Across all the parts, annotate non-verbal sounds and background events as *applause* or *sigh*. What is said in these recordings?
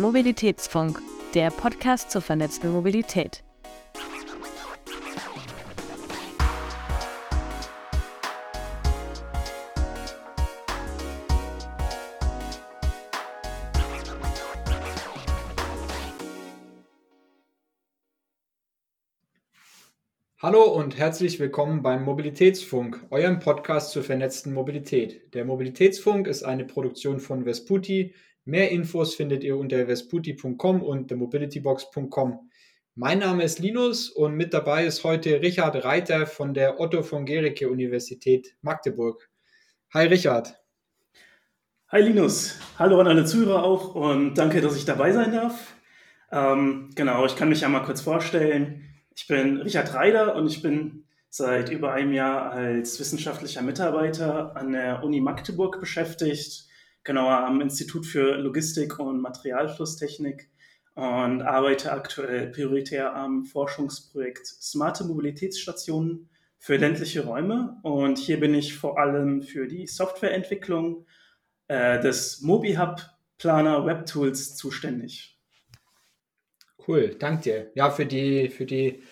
Mobilitätsfunk, der Podcast zur vernetzten Mobilität. Hallo und herzlich willkommen beim Mobilitätsfunk, eurem Podcast zur vernetzten Mobilität. Der Mobilitätsfunk ist eine Produktion von Vesputi. Mehr Infos findet ihr unter vesputi.com und themobilitybox.com. Mein Name ist Linus und mit dabei ist heute Richard Reiter von der Otto von Gericke Universität Magdeburg. Hi Richard. Hi Linus. Hallo an alle Zuhörer auch und danke, dass ich dabei sein darf. Ähm, genau, ich kann mich ja mal kurz vorstellen. Ich bin Richard Reider und ich bin seit über einem Jahr als wissenschaftlicher Mitarbeiter an der Uni Magdeburg beschäftigt, genauer am Institut für Logistik und Materialflusstechnik und arbeite aktuell prioritär am Forschungsprojekt Smarte Mobilitätsstationen für ländliche Räume. Und hier bin ich vor allem für die Softwareentwicklung äh, des MobiHub Planer WebTools zuständig. Cool, danke dir. Ja, für die, für die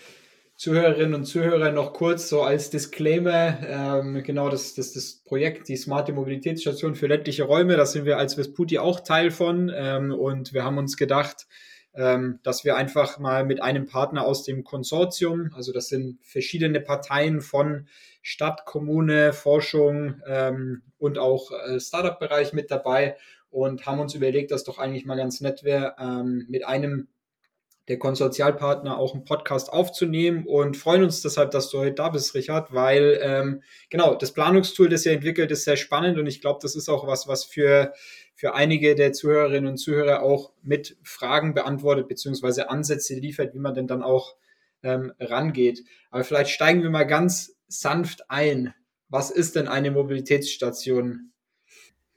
Zuhörerinnen und Zuhörer noch kurz so als Disclaimer, ähm, genau das, das, das Projekt, die smarte Mobilitätsstation für ländliche Räume, da sind wir als Vesputi auch Teil von. Ähm, und wir haben uns gedacht, ähm, dass wir einfach mal mit einem Partner aus dem Konsortium, also das sind verschiedene Parteien von Stadt, Kommune, Forschung ähm, und auch äh, Startup-Bereich mit dabei und haben uns überlegt, dass doch eigentlich mal ganz nett wäre, ähm, mit einem der Konsortialpartner auch einen Podcast aufzunehmen und freuen uns deshalb, dass du heute da bist, Richard, weil ähm, genau das Planungstool, das ihr entwickelt, ist sehr spannend und ich glaube, das ist auch was, was für, für einige der Zuhörerinnen und Zuhörer auch mit Fragen beantwortet beziehungsweise Ansätze liefert, wie man denn dann auch ähm, rangeht. Aber vielleicht steigen wir mal ganz sanft ein. Was ist denn eine Mobilitätsstation?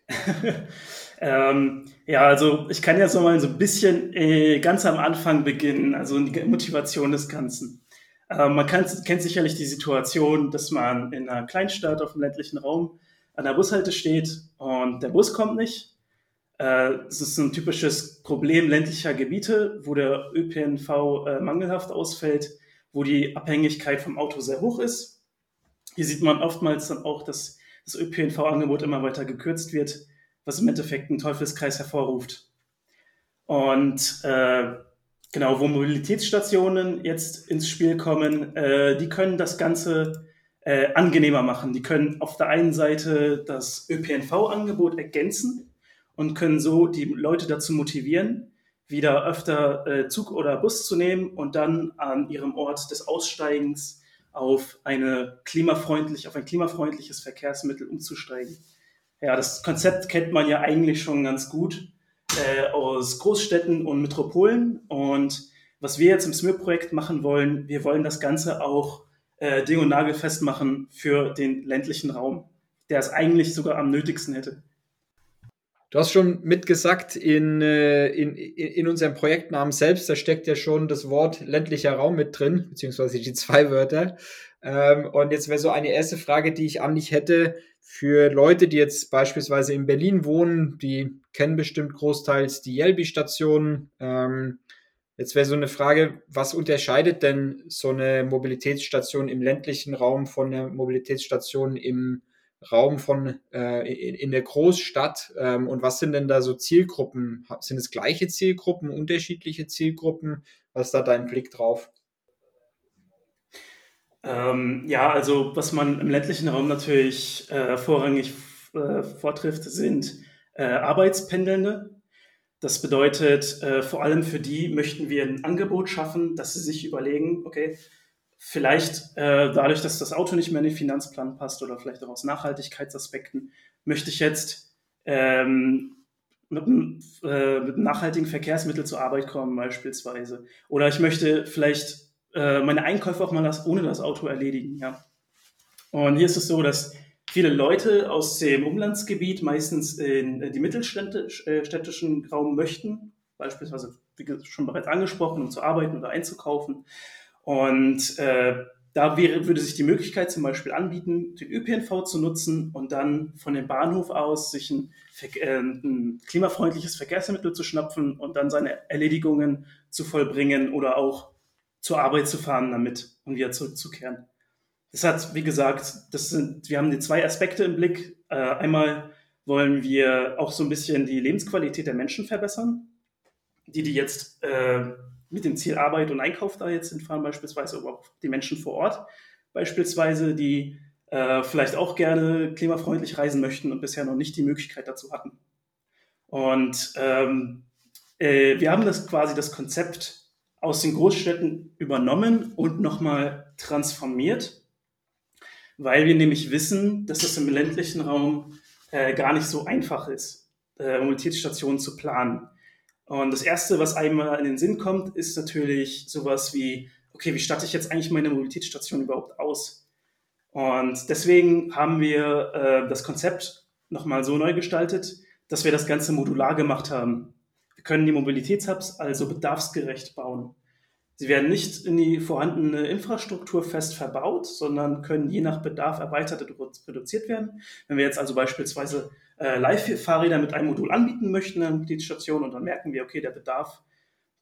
*laughs* Ähm, ja, also ich kann jetzt nochmal so ein bisschen äh, ganz am Anfang beginnen, also die Motivation des Ganzen. Ähm, man kann, kennt sicherlich die Situation, dass man in einer Kleinstadt auf dem ländlichen Raum an der Bushalte steht und der Bus kommt nicht. Äh, das ist ein typisches Problem ländlicher Gebiete, wo der ÖPNV äh, mangelhaft ausfällt, wo die Abhängigkeit vom Auto sehr hoch ist. Hier sieht man oftmals dann auch, dass das ÖPNV-Angebot immer weiter gekürzt wird was im Endeffekt einen Teufelskreis hervorruft. Und äh, genau, wo Mobilitätsstationen jetzt ins Spiel kommen, äh, die können das Ganze äh, angenehmer machen. Die können auf der einen Seite das ÖPNV-Angebot ergänzen und können so die Leute dazu motivieren, wieder öfter äh, Zug oder Bus zu nehmen und dann an ihrem Ort des Aussteigens auf eine klimafreundlich, auf ein klimafreundliches Verkehrsmittel umzusteigen. Ja, das Konzept kennt man ja eigentlich schon ganz gut äh, aus Großstädten und Metropolen. Und was wir jetzt im SMIR-Projekt machen wollen, wir wollen das Ganze auch äh, ding- und nagelfest machen für den ländlichen Raum, der es eigentlich sogar am nötigsten hätte. Du hast schon mitgesagt, in, äh, in, in unserem Projektnamen selbst, da steckt ja schon das Wort ländlicher Raum mit drin, beziehungsweise die zwei Wörter. Ähm, und jetzt wäre so eine erste Frage, die ich an dich hätte für Leute, die jetzt beispielsweise in Berlin wohnen, die kennen bestimmt großteils die Yelby-Station. Ähm, jetzt wäre so eine Frage, was unterscheidet denn so eine Mobilitätsstation im ländlichen Raum von einer Mobilitätsstation im Raum von äh, in, in, der Großstadt ähm, und was sind denn da so Zielgruppen? Sind es gleiche Zielgruppen, unterschiedliche Zielgruppen? Was ist da dein Blick drauf? Ähm, ja, also was man im ländlichen Raum natürlich äh, vorrangig äh, vortrifft, sind äh, Arbeitspendelnde. Das bedeutet, äh, vor allem für die möchten wir ein Angebot schaffen, dass sie sich überlegen, okay, vielleicht äh, dadurch, dass das Auto nicht mehr in den Finanzplan passt oder vielleicht auch aus Nachhaltigkeitsaspekten, möchte ich jetzt ähm, mit, äh, mit einem nachhaltigen Verkehrsmittel zur Arbeit kommen beispielsweise. Oder ich möchte vielleicht äh, meine Einkäufe auch mal das, ohne das Auto erledigen. Ja. Und hier ist es so, dass viele Leute aus dem Umlandsgebiet meistens in äh, die mittelstädtischen Raum möchten, beispielsweise, wie schon bereits angesprochen, um zu arbeiten oder einzukaufen. Und äh, da wäre, würde sich die Möglichkeit zum Beispiel anbieten, den ÖPNV zu nutzen und dann von dem Bahnhof aus sich ein, äh, ein klimafreundliches Verkehrsmittel zu schnapfen und dann seine Erledigungen zu vollbringen oder auch zur Arbeit zu fahren damit und wieder zurückzukehren. Das hat, wie gesagt, das sind, wir haben die zwei Aspekte im Blick. Äh, einmal wollen wir auch so ein bisschen die Lebensqualität der Menschen verbessern, die, die jetzt äh, mit dem Ziel Arbeit und Einkauf da jetzt hinfahren, beispielsweise, aber auch die Menschen vor Ort, beispielsweise, die äh, vielleicht auch gerne klimafreundlich reisen möchten und bisher noch nicht die Möglichkeit dazu hatten. Und ähm, äh, wir haben das quasi das Konzept aus den Großstädten übernommen und nochmal transformiert, weil wir nämlich wissen, dass es im ländlichen Raum äh, gar nicht so einfach ist, äh, Mobilitätsstationen zu planen. Und das Erste, was einmal in den Sinn kommt, ist natürlich sowas wie, okay, wie statte ich jetzt eigentlich meine Mobilitätsstation überhaupt aus? Und deswegen haben wir äh, das Konzept nochmal so neu gestaltet, dass wir das Ganze modular gemacht haben. Wir können die Mobilitätshubs also bedarfsgerecht bauen. Sie werden nicht in die vorhandene Infrastruktur fest verbaut, sondern können je nach Bedarf erweitert und reduziert werden. Wenn wir jetzt also beispielsweise äh, Live-Fahrräder mit einem Modul anbieten möchten an der Station und dann merken wir, okay, der Bedarf,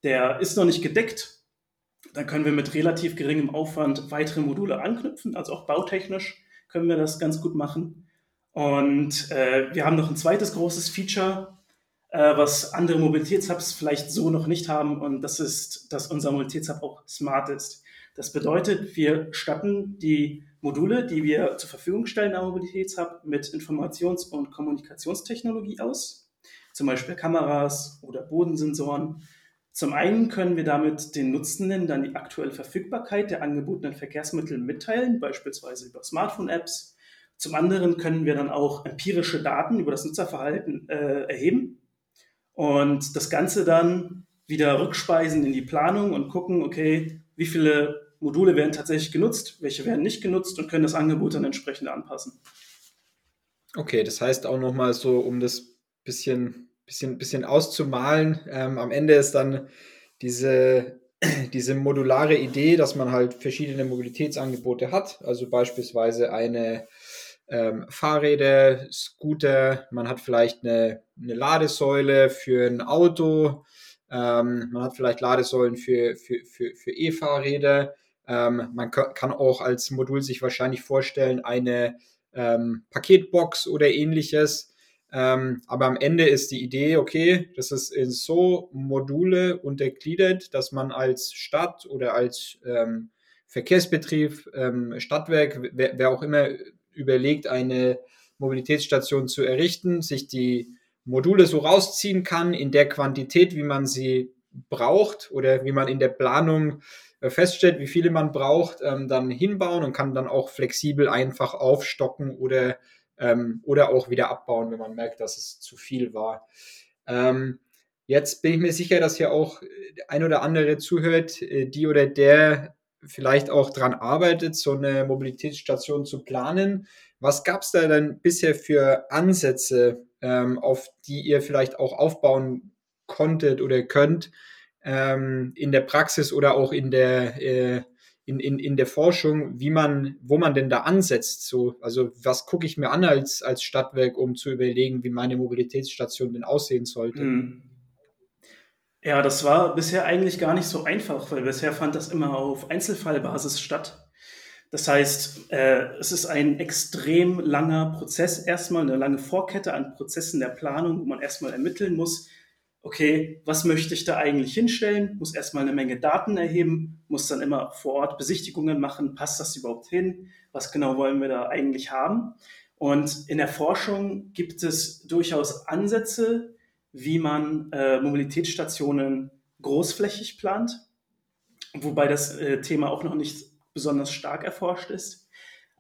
der ist noch nicht gedeckt, dann können wir mit relativ geringem Aufwand weitere Module anknüpfen, also auch bautechnisch können wir das ganz gut machen. Und äh, wir haben noch ein zweites großes Feature, äh, was andere Mobilitätshubs vielleicht so noch nicht haben. Und das ist, dass unser Mobilitätshub auch smart ist. Das bedeutet, wir statten die Module, die wir zur Verfügung stellen am Mobilitätshub, mit Informations- und Kommunikationstechnologie aus. Zum Beispiel Kameras oder Bodensensoren. Zum einen können wir damit den Nutzenden dann die aktuelle Verfügbarkeit der angebotenen Verkehrsmittel mitteilen, beispielsweise über Smartphone-Apps. Zum anderen können wir dann auch empirische Daten über das Nutzerverhalten äh, erheben und das Ganze dann wieder rückspeisen in die Planung und gucken, okay, wie viele Module werden tatsächlich genutzt, welche werden nicht genutzt und können das Angebot dann entsprechend anpassen. Okay, das heißt auch nochmal so, um das bisschen, bisschen, bisschen auszumalen, ähm, am Ende ist dann diese, *clears throat* diese modulare Idee, dass man halt verschiedene Mobilitätsangebote hat, also beispielsweise eine ähm, Fahrräder, Scooter, man hat vielleicht eine, eine Ladesäule für ein Auto, ähm, man hat vielleicht Ladesäulen für, für, für, für E-Fahrräder. Ähm, man kann auch als Modul sich wahrscheinlich vorstellen, eine ähm, Paketbox oder ähnliches. Ähm, aber am Ende ist die Idee, okay, das ist in so Module untergliedert, dass man als Stadt oder als ähm, Verkehrsbetrieb, Stadtwerk, wer, wer, auch immer überlegt, eine Mobilitätsstation zu errichten, sich die Module so rausziehen kann in der Quantität, wie man sie braucht oder wie man in der Planung äh, feststellt, wie viele man braucht, ähm, dann hinbauen und kann dann auch flexibel einfach aufstocken oder, ähm, oder auch wieder abbauen, wenn man merkt, dass es zu viel war. Ähm, jetzt bin ich mir sicher, dass hier auch ein oder andere zuhört, äh, die oder der vielleicht auch daran arbeitet, so eine Mobilitätsstation zu planen. Was gab es da denn bisher für Ansätze, ähm, auf die ihr vielleicht auch aufbauen konntet oder könnt ähm, in der Praxis oder auch in der, äh, in, in, in der Forschung, wie man, wo man denn da ansetzt? So, also was gucke ich mir an als, als Stadtwerk, um zu überlegen, wie meine Mobilitätsstation denn aussehen sollte? Mhm. Ja, das war bisher eigentlich gar nicht so einfach, weil bisher fand das immer auf Einzelfallbasis statt. Das heißt, äh, es ist ein extrem langer Prozess, erstmal eine lange Vorkette an Prozessen der Planung, wo man erstmal ermitteln muss, okay, was möchte ich da eigentlich hinstellen, muss erstmal eine Menge Daten erheben, muss dann immer vor Ort Besichtigungen machen, passt das überhaupt hin, was genau wollen wir da eigentlich haben. Und in der Forschung gibt es durchaus Ansätze, wie man äh, Mobilitätsstationen großflächig plant, wobei das äh, Thema auch noch nicht besonders stark erforscht ist.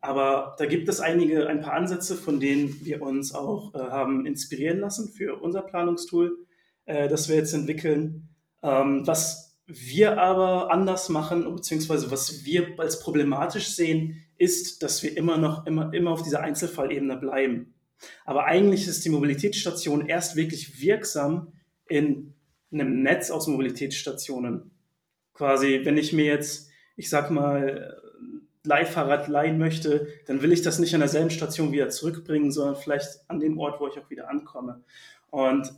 Aber da gibt es einige, ein paar Ansätze, von denen wir uns auch äh, haben inspirieren lassen für unser Planungstool, äh, das wir jetzt entwickeln. Ähm, was wir aber anders machen, beziehungsweise was wir als problematisch sehen, ist, dass wir immer noch immer, immer auf dieser Einzelfallebene bleiben. Aber eigentlich ist die Mobilitätsstation erst wirklich wirksam in einem Netz aus Mobilitätsstationen. Quasi, wenn ich mir jetzt, ich sag mal, Leihfahrrad leihen möchte, dann will ich das nicht an derselben Station wieder zurückbringen, sondern vielleicht an dem Ort, wo ich auch wieder ankomme. Und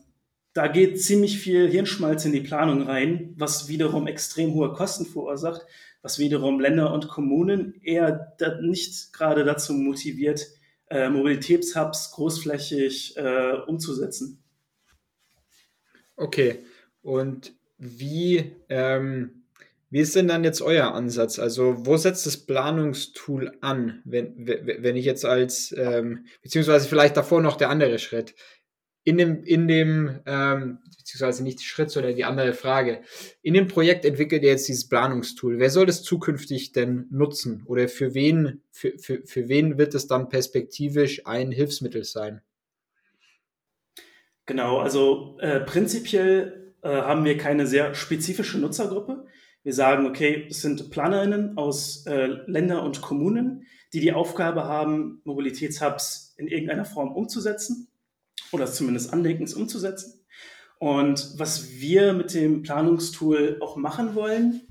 da geht ziemlich viel Hirnschmalz in die Planung rein, was wiederum extrem hohe Kosten verursacht, was wiederum Länder und Kommunen eher nicht gerade dazu motiviert, äh, Mobilitätshubs großflächig äh, umzusetzen. Okay, und wie, ähm, wie ist denn dann jetzt euer Ansatz? Also wo setzt das Planungstool an, wenn, wenn ich jetzt als, ähm, beziehungsweise vielleicht davor noch der andere Schritt, in dem, in dem ähm, beziehungsweise nicht Schritt, sondern die andere Frage. In dem Projekt entwickelt ihr jetzt dieses Planungstool. Wer soll das zukünftig denn nutzen? Oder für wen, für, für, für wen wird es dann perspektivisch ein Hilfsmittel sein? Genau, also äh, prinzipiell äh, haben wir keine sehr spezifische Nutzergruppe. Wir sagen, okay, es sind PlanerInnen aus äh, Ländern und Kommunen, die die Aufgabe haben, Mobilitätshubs in irgendeiner Form umzusetzen oder zumindest andenken, umzusetzen. Und was wir mit dem Planungstool auch machen wollen,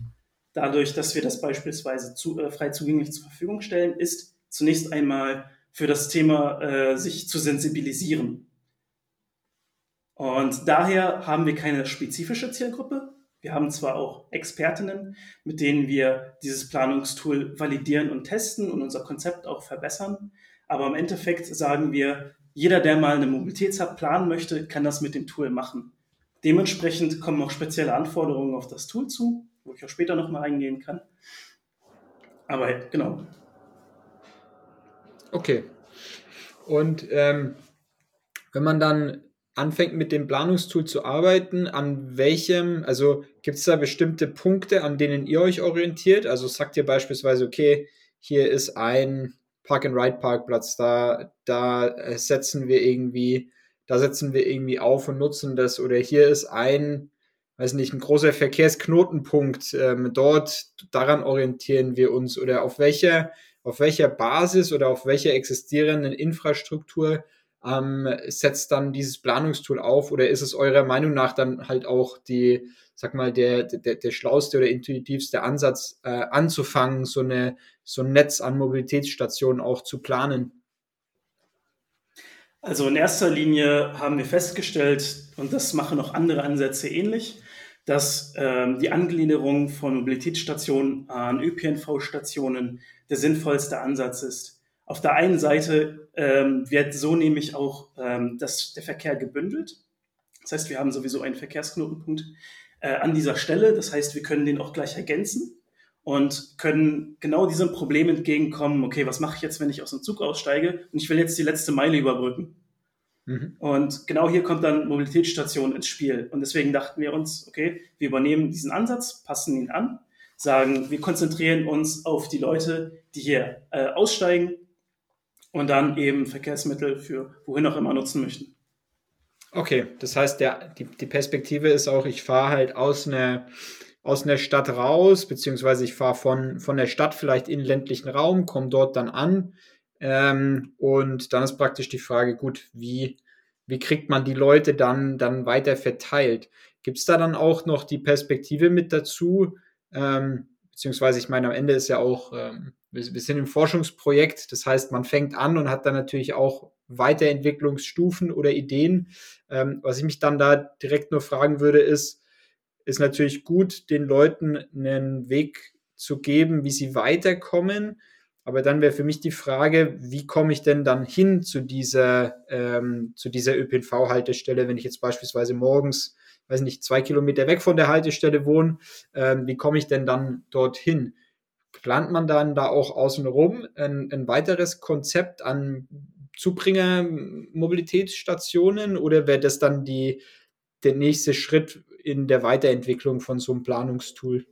dadurch, dass wir das beispielsweise zu, äh, frei zugänglich zur Verfügung stellen, ist zunächst einmal für das Thema äh, sich zu sensibilisieren. Und daher haben wir keine spezifische Zielgruppe. Wir haben zwar auch Expertinnen, mit denen wir dieses Planungstool validieren und testen und unser Konzept auch verbessern. Aber im Endeffekt sagen wir, jeder, der mal eine Mobilitätshub planen möchte, kann das mit dem Tool machen. Dementsprechend kommen auch spezielle Anforderungen auf das Tool zu, wo ich auch später nochmal eingehen kann. Aber genau. Okay. Und ähm, wenn man dann anfängt mit dem Planungstool zu arbeiten, an welchem, also gibt es da bestimmte Punkte, an denen ihr euch orientiert? Also sagt ihr beispielsweise, okay, hier ist ein Park-and-Ride-Parkplatz, da, da äh, setzen wir irgendwie, da setzen wir irgendwie auf und nutzen das. Oder hier ist ein, weiß nicht, ein großer Verkehrsknotenpunkt, ähm, dort, daran orientieren wir uns. Oder auf welcher, auf welcher Basis oder auf welcher existierenden Infrastruktur ähm, setzt dann dieses Planungstool auf? Oder ist es eurer Meinung nach dann halt auch die, sag mal, der, der, der schlauste oder intuitivste Ansatz, äh, anzufangen, so, eine, so ein Netz an Mobilitätsstationen auch zu planen? Also in erster Linie haben wir festgestellt, und das machen auch andere Ansätze ähnlich, dass ähm, die Angliederung von Mobilitätsstationen an ÖPNV-Stationen der sinnvollste Ansatz ist. Auf der einen Seite ähm, wird so nämlich auch ähm, das, der Verkehr gebündelt. Das heißt, wir haben sowieso einen Verkehrsknotenpunkt, äh, an dieser Stelle. Das heißt, wir können den auch gleich ergänzen und können genau diesem Problem entgegenkommen, okay, was mache ich jetzt, wenn ich aus dem Zug aussteige und ich will jetzt die letzte Meile überbrücken. Mhm. Und genau hier kommt dann Mobilitätsstation ins Spiel. Und deswegen dachten wir uns, okay, wir übernehmen diesen Ansatz, passen ihn an, sagen, wir konzentrieren uns auf die Leute, die hier äh, aussteigen und dann eben Verkehrsmittel für wohin auch immer nutzen möchten. Okay, das heißt, der, die, die Perspektive ist auch, ich fahre halt aus einer, aus einer Stadt raus, beziehungsweise ich fahre von, von der Stadt vielleicht in ländlichen Raum, komme dort dann an. Ähm, und dann ist praktisch die Frage, gut, wie, wie kriegt man die Leute dann, dann weiter verteilt? Gibt es da dann auch noch die Perspektive mit dazu? Ähm, beziehungsweise ich meine, am Ende ist ja auch, ähm, wir, wir sind im Forschungsprojekt, das heißt, man fängt an und hat dann natürlich auch Weiterentwicklungsstufen oder Ideen. Ähm, was ich mich dann da direkt nur fragen würde, ist, ist natürlich gut, den Leuten einen Weg zu geben, wie sie weiterkommen. Aber dann wäre für mich die Frage, wie komme ich denn dann hin zu dieser, ähm, dieser ÖPNV-Haltestelle, wenn ich jetzt beispielsweise morgens, weiß nicht, zwei Kilometer weg von der Haltestelle wohne, ähm, wie komme ich denn dann dorthin? Plant man dann da auch außenrum ein, ein weiteres Konzept an Zubringer-Mobilitätsstationen oder wäre das dann die, der nächste Schritt in der Weiterentwicklung von so einem Planungstool?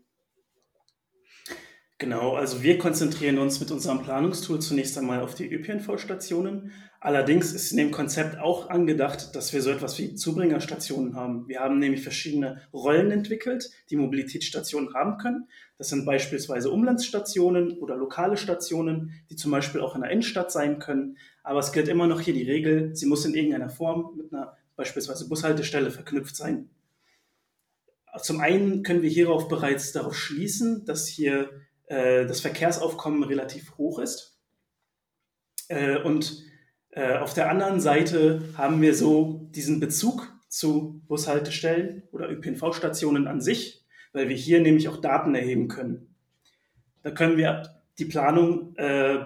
Genau, also wir konzentrieren uns mit unserem Planungstool zunächst einmal auf die ÖPNV-Stationen. Allerdings ist in dem Konzept auch angedacht, dass wir so etwas wie Zubringerstationen haben. Wir haben nämlich verschiedene Rollen entwickelt, die Mobilitätsstationen haben können. Das sind beispielsweise Umlandsstationen oder lokale Stationen, die zum Beispiel auch in der Innenstadt sein können. Aber es gilt immer noch hier die Regel, sie muss in irgendeiner Form mit einer beispielsweise Bushaltestelle verknüpft sein. Zum einen können wir hierauf bereits darauf schließen, dass hier äh, das Verkehrsaufkommen relativ hoch ist. Äh, und äh, auf der anderen Seite haben wir so diesen Bezug zu Bushaltestellen oder ÖPNV-Stationen an sich, weil wir hier nämlich auch Daten erheben können. Da können wir die Planung, äh,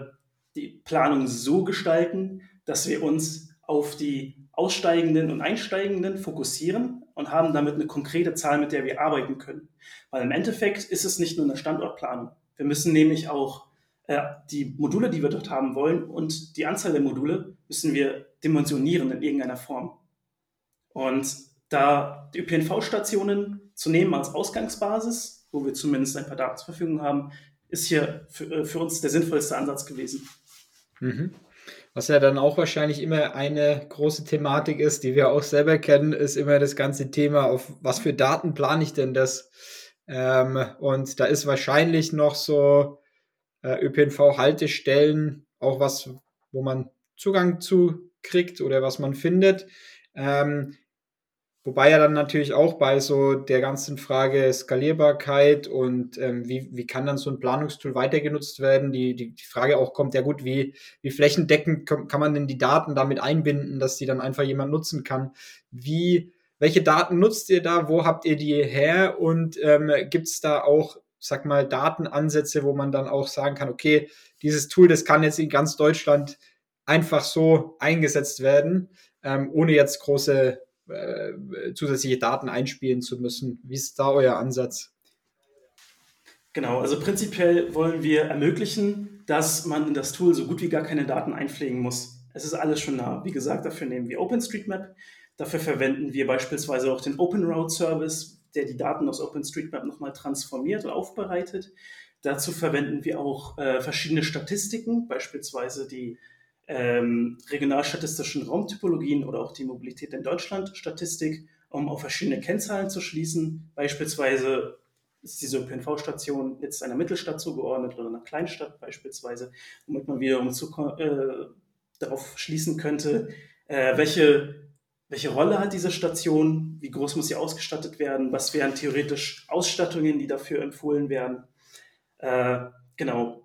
die Planung so gestalten, dass wir uns auf die Aussteigenden und Einsteigenden fokussieren und haben damit eine konkrete Zahl, mit der wir arbeiten können. Weil im Endeffekt ist es nicht nur eine Standortplanung. Wir müssen nämlich auch äh, die Module, die wir dort haben wollen und die Anzahl der Module müssen wir dimensionieren in irgendeiner Form. Und da die ÖPNV-Stationen zu nehmen als Ausgangsbasis, wo wir zumindest ein paar Daten zur Verfügung haben, ist hier für, äh, für uns der sinnvollste Ansatz gewesen. Mhm. Was ja dann auch wahrscheinlich immer eine große Thematik ist, die wir auch selber kennen, ist immer das ganze Thema, auf was für Daten plane ich denn das? Ähm, und da ist wahrscheinlich noch so äh, ÖPNV-Haltestellen auch was, wo man Zugang zu kriegt oder was man findet. Ähm, Wobei ja dann natürlich auch bei so der ganzen Frage Skalierbarkeit und ähm, wie, wie kann dann so ein Planungstool weiter genutzt werden, die, die, die Frage auch kommt, ja gut, wie, wie flächendeckend kann man denn die Daten damit einbinden, dass die dann einfach jemand nutzen kann? Wie, welche Daten nutzt ihr da? Wo habt ihr die her? Und ähm, gibt es da auch, sag mal, Datenansätze, wo man dann auch sagen kann, okay, dieses Tool, das kann jetzt in ganz Deutschland einfach so eingesetzt werden, ähm, ohne jetzt große äh, zusätzliche Daten einspielen zu müssen. Wie ist da euer Ansatz? Genau, also prinzipiell wollen wir ermöglichen, dass man in das Tool so gut wie gar keine Daten einpflegen muss. Es ist alles schon da. Wie gesagt, dafür nehmen wir OpenStreetMap. Dafür verwenden wir beispielsweise auch den OpenRoute Service, der die Daten aus OpenStreetMap nochmal transformiert und aufbereitet. Dazu verwenden wir auch äh, verschiedene Statistiken, beispielsweise die ähm, regionalstatistischen Raumtypologien oder auch die Mobilität in Deutschland Statistik, um auf verschiedene Kennzahlen zu schließen. Beispielsweise ist diese ÖPNV-Station jetzt einer Mittelstadt zugeordnet oder einer Kleinstadt beispielsweise, womit man wiederum zu, äh, darauf schließen könnte, äh, welche, welche Rolle hat diese Station, wie groß muss sie ausgestattet werden, was wären theoretisch Ausstattungen, die dafür empfohlen werden. Äh, genau,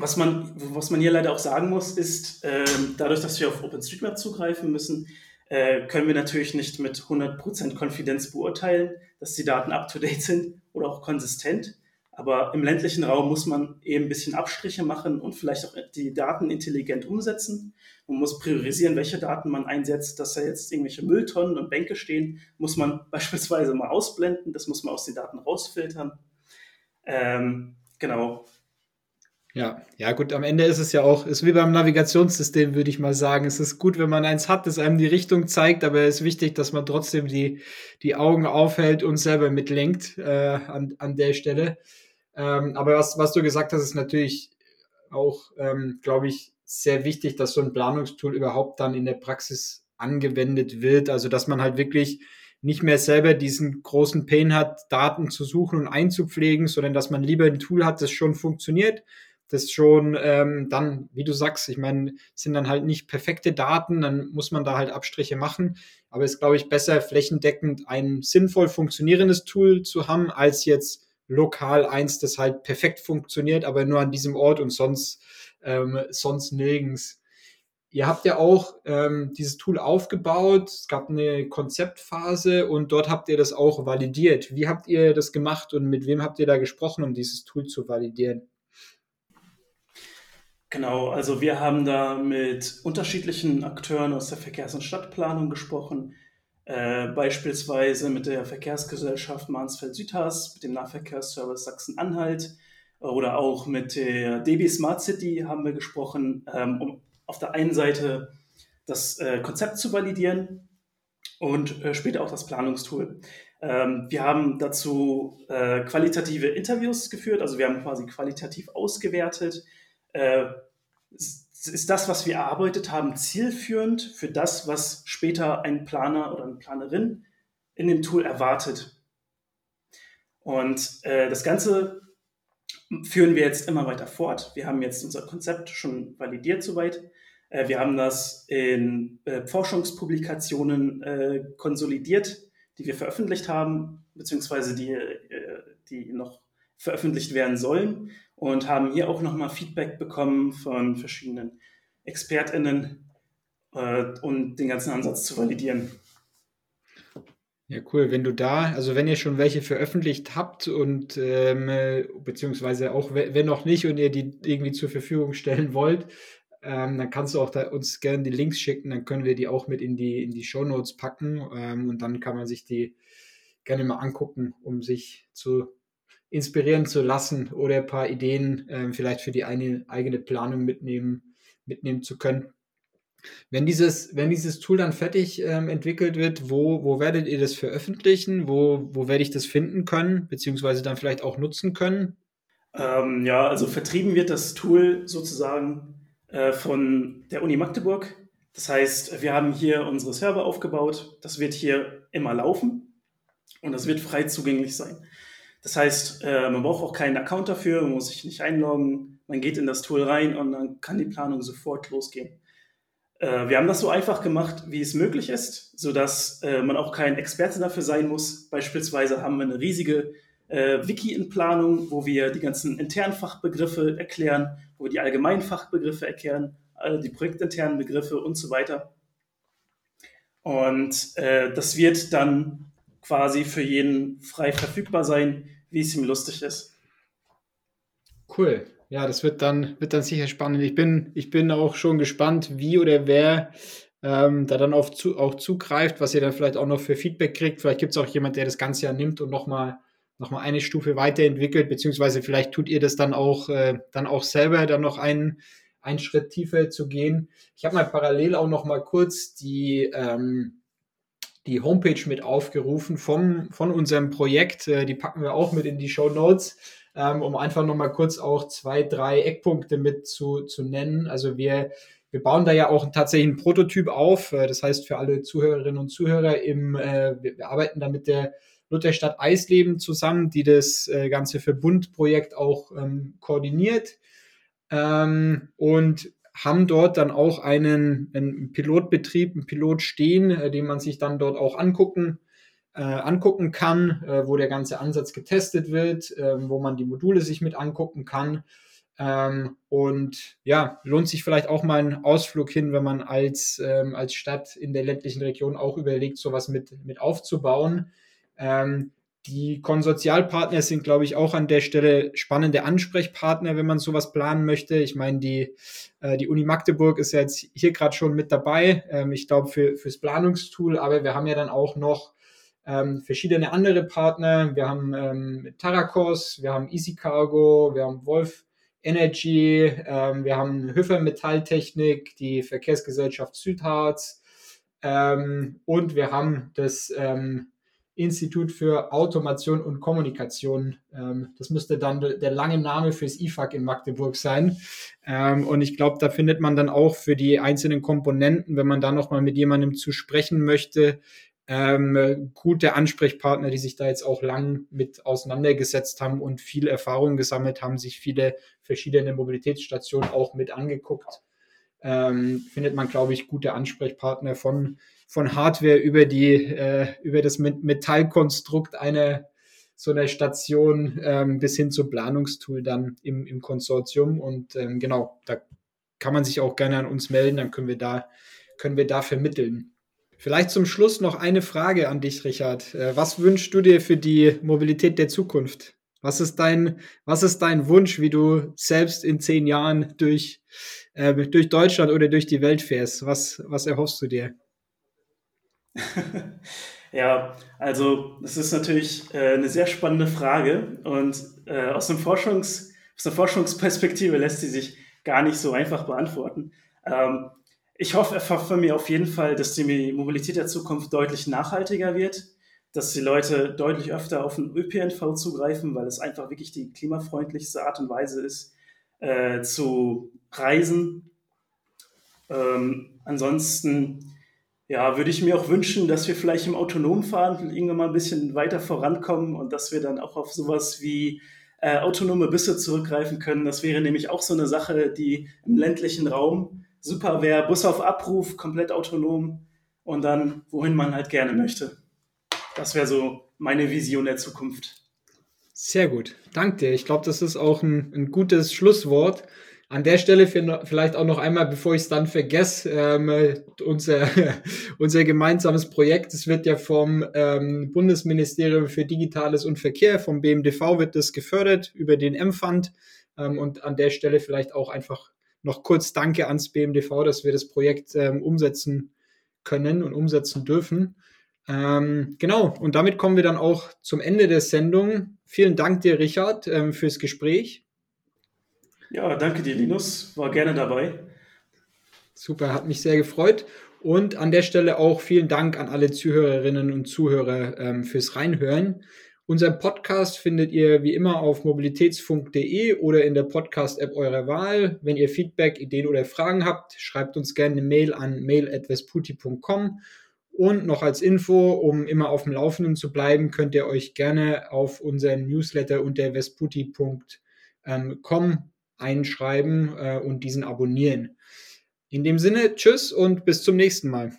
was man, was man hier leider auch sagen muss, ist, äh, dadurch, dass wir auf OpenStreetMap zugreifen müssen, äh, können wir natürlich nicht mit 100% Konfidenz beurteilen, dass die Daten up-to-date sind oder auch konsistent. Aber im ländlichen Raum muss man eben ein bisschen Abstriche machen und vielleicht auch die Daten intelligent umsetzen. Man muss priorisieren, welche Daten man einsetzt. Dass da jetzt irgendwelche Mülltonnen und Bänke stehen, muss man *laughs* beispielsweise mal ausblenden. Das muss man aus den Daten rausfiltern. Ähm, genau. Ja, ja gut, am Ende ist es ja auch, ist wie beim Navigationssystem, würde ich mal sagen. Es ist gut, wenn man eins hat, das einem die Richtung zeigt, aber es ist wichtig, dass man trotzdem die, die Augen aufhält und selber mitlenkt äh, an, an der Stelle. Ähm, aber was, was du gesagt hast, ist natürlich auch, ähm, glaube ich, sehr wichtig, dass so ein Planungstool überhaupt dann in der Praxis angewendet wird. Also, dass man halt wirklich nicht mehr selber diesen großen Pain hat, Daten zu suchen und einzupflegen, sondern dass man lieber ein Tool hat, das schon funktioniert das schon ähm, dann, wie du sagst, ich meine, sind dann halt nicht perfekte Daten, dann muss man da halt Abstriche machen. Aber es ist, glaube ich, besser, flächendeckend ein sinnvoll funktionierendes Tool zu haben, als jetzt lokal eins, das halt perfekt funktioniert, aber nur an diesem Ort und sonst, ähm, sonst nirgends. Ihr habt ja auch ähm, dieses Tool aufgebaut, es gab eine Konzeptphase und dort habt ihr das auch validiert. Wie habt ihr das gemacht und mit wem habt ihr da gesprochen, um dieses Tool zu validieren? Genau, also wir haben da mit unterschiedlichen Akteuren aus der Verkehrs- und Stadtplanung gesprochen, äh, beispielsweise mit der Verkehrsgesellschaft Mansfeld-Südhas, mit dem Nahverkehrsservice Sachsen-Anhalt oder auch mit der DB Smart City haben wir gesprochen, ähm, um auf der einen Seite das äh, Konzept zu validieren und äh, später auch das Planungstool. Ähm, wir haben dazu äh, qualitative Interviews geführt, also wir haben quasi qualitativ ausgewertet, äh, ist das, was wir erarbeitet haben, zielführend für das, was später ein Planer oder eine Planerin in dem Tool erwartet. Und äh, das Ganze führen wir jetzt immer weiter fort. Wir haben jetzt unser Konzept schon validiert soweit. Äh, wir haben das in äh, Forschungspublikationen äh, konsolidiert, die wir veröffentlicht haben, beziehungsweise die, äh, die noch veröffentlicht werden sollen und haben hier auch nochmal Feedback bekommen von verschiedenen ExpertInnen, äh, um den ganzen Ansatz zu validieren. Ja, cool. Wenn du da, also wenn ihr schon welche veröffentlicht habt und ähm, beziehungsweise auch wenn noch nicht und ihr die irgendwie zur Verfügung stellen wollt, ähm, dann kannst du auch uns gerne die Links schicken, dann können wir die auch mit in die, in die Show Notes packen ähm, und dann kann man sich die gerne mal angucken, um sich zu inspirieren zu lassen oder ein paar Ideen ähm, vielleicht für die eine, eigene Planung mitnehmen, mitnehmen zu können. Wenn dieses, wenn dieses Tool dann fertig ähm, entwickelt wird, wo, wo werdet ihr das veröffentlichen? Wo, wo werde ich das finden können, beziehungsweise dann vielleicht auch nutzen können? Ähm, ja, also vertrieben wird das Tool sozusagen äh, von der Uni Magdeburg. Das heißt, wir haben hier unsere Server aufgebaut. Das wird hier immer laufen und das wird frei zugänglich sein. Das heißt, äh, man braucht auch keinen Account dafür, man muss sich nicht einloggen. Man geht in das Tool rein und dann kann die Planung sofort losgehen. Äh, wir haben das so einfach gemacht, wie es möglich ist, sodass äh, man auch kein Experte dafür sein muss. Beispielsweise haben wir eine riesige Wiki in Planung, wo wir die ganzen internen Fachbegriffe erklären, wo wir die allgemeinen Fachbegriffe erklären, die projektinternen Begriffe und so weiter. Und das wird dann quasi für jeden frei verfügbar sein, wie es ihm lustig ist. Cool. Ja, das wird dann, wird dann sicher spannend. Ich bin, ich bin auch schon gespannt, wie oder wer ähm, da dann auf zu, auch zugreift, was ihr dann vielleicht auch noch für Feedback kriegt. Vielleicht gibt es auch jemand, der das Ganze ja nimmt und nochmal noch mal eine Stufe weiterentwickelt, beziehungsweise vielleicht tut ihr das dann auch, äh, dann auch selber, dann noch einen, einen Schritt tiefer zu gehen. Ich habe mal parallel auch noch mal kurz die, ähm, die Homepage mit aufgerufen vom, von unserem Projekt. Äh, die packen wir auch mit in die Show Notes ähm, um einfach nochmal kurz auch zwei, drei Eckpunkte mit zu, zu nennen. Also wir, wir bauen da ja auch tatsächlich einen Prototyp auf. Äh, das heißt, für alle Zuhörerinnen und Zuhörer im, äh, wir, arbeiten da mit der Lutherstadt Eisleben zusammen, die das ganze Verbundprojekt auch ähm, koordiniert. Ähm, und haben dort dann auch einen, einen Pilotbetrieb, einen Pilot stehen, äh, den man sich dann dort auch angucken äh, angucken kann, äh, wo der ganze Ansatz getestet wird, äh, wo man die Module sich mit angucken kann. Ähm, und ja, lohnt sich vielleicht auch mal ein Ausflug hin, wenn man als, ähm, als Stadt in der ländlichen Region auch überlegt, sowas mit, mit aufzubauen. Ähm, die Konsortialpartner sind, glaube ich, auch an der Stelle spannende Ansprechpartner, wenn man sowas planen möchte. Ich meine, die, äh, die Uni Magdeburg ist ja jetzt hier gerade schon mit dabei. Ähm, ich glaube, für, fürs Planungstool, aber wir haben ja dann auch noch ähm, verschiedene andere Partner. Wir haben ähm, Tarakos, wir haben Easy Cargo, wir haben Wolf Energy, ähm, wir haben Höfer Metalltechnik, die Verkehrsgesellschaft Südharz ähm, und wir haben das ähm, Institut für Automation und Kommunikation. Ähm, das müsste dann der lange Name fürs IFAC in Magdeburg sein. Ähm, und ich glaube, da findet man dann auch für die einzelnen Komponenten, wenn man da nochmal mit jemandem zu sprechen möchte, ähm, gute Ansprechpartner, die sich da jetzt auch lang mit auseinandergesetzt haben und viel Erfahrung gesammelt haben, sich viele verschiedene Mobilitätsstationen auch mit angeguckt. Ähm, findet man, glaube ich, gute Ansprechpartner von, von Hardware über die, äh, über das Metallkonstrukt einer so einer Station ähm, bis hin zum Planungstool dann im, im Konsortium. Und ähm, genau, da kann man sich auch gerne an uns melden, dann können wir da, können wir da vermitteln. Vielleicht zum Schluss noch eine Frage an dich, Richard. Äh, was wünschst du dir für die Mobilität der Zukunft? Was ist dein, was ist dein Wunsch, wie du selbst in zehn Jahren durch, äh, durch Deutschland oder durch die Welt fährst? Was, was erhoffst du dir? *laughs* ja, also das ist natürlich äh, eine sehr spannende Frage und äh, aus, Forschungs, aus der Forschungsperspektive lässt sie sich gar nicht so einfach beantworten. Ähm, ich hoffe von mir auf jeden Fall, dass die Mobilität der Zukunft deutlich nachhaltiger wird, dass die Leute deutlich öfter auf den ÖPNV zugreifen, weil es einfach wirklich die klimafreundlichste Art und Weise ist, äh, zu reisen. Ähm, ansonsten ja, würde ich mir auch wünschen, dass wir vielleicht im autonomen Fahren irgendwann mal ein bisschen weiter vorankommen und dass wir dann auch auf sowas wie äh, autonome Busse zurückgreifen können. Das wäre nämlich auch so eine Sache, die im ländlichen Raum super wäre, Bus auf Abruf, komplett autonom und dann wohin man halt gerne möchte. Das wäre so meine Vision der Zukunft. Sehr gut. Danke dir. Ich glaube, das ist auch ein, ein gutes Schlusswort. An der Stelle vielleicht auch noch einmal, bevor ich es dann vergesse, ähm, unser, *laughs* unser gemeinsames Projekt, es wird ja vom ähm, Bundesministerium für Digitales und Verkehr, vom BMDV wird das gefördert über den M-Fund. Ähm, und an der Stelle vielleicht auch einfach noch kurz Danke ans BMDV, dass wir das Projekt ähm, umsetzen können und umsetzen dürfen. Ähm, genau, und damit kommen wir dann auch zum Ende der Sendung. Vielen Dank dir, Richard, ähm, fürs Gespräch. Ja, danke dir, Linus. War gerne dabei. Super, hat mich sehr gefreut. Und an der Stelle auch vielen Dank an alle Zuhörerinnen und Zuhörer ähm, fürs Reinhören. Unseren Podcast findet ihr wie immer auf mobilitätsfunk.de oder in der Podcast-App eurer Wahl. Wenn ihr Feedback, Ideen oder Fragen habt, schreibt uns gerne eine Mail an mail.vesputi.com. Und noch als Info, um immer auf dem Laufenden zu bleiben, könnt ihr euch gerne auf unseren Newsletter unter vesputi.com einschreiben äh, und diesen abonnieren. In dem Sinne, tschüss und bis zum nächsten Mal.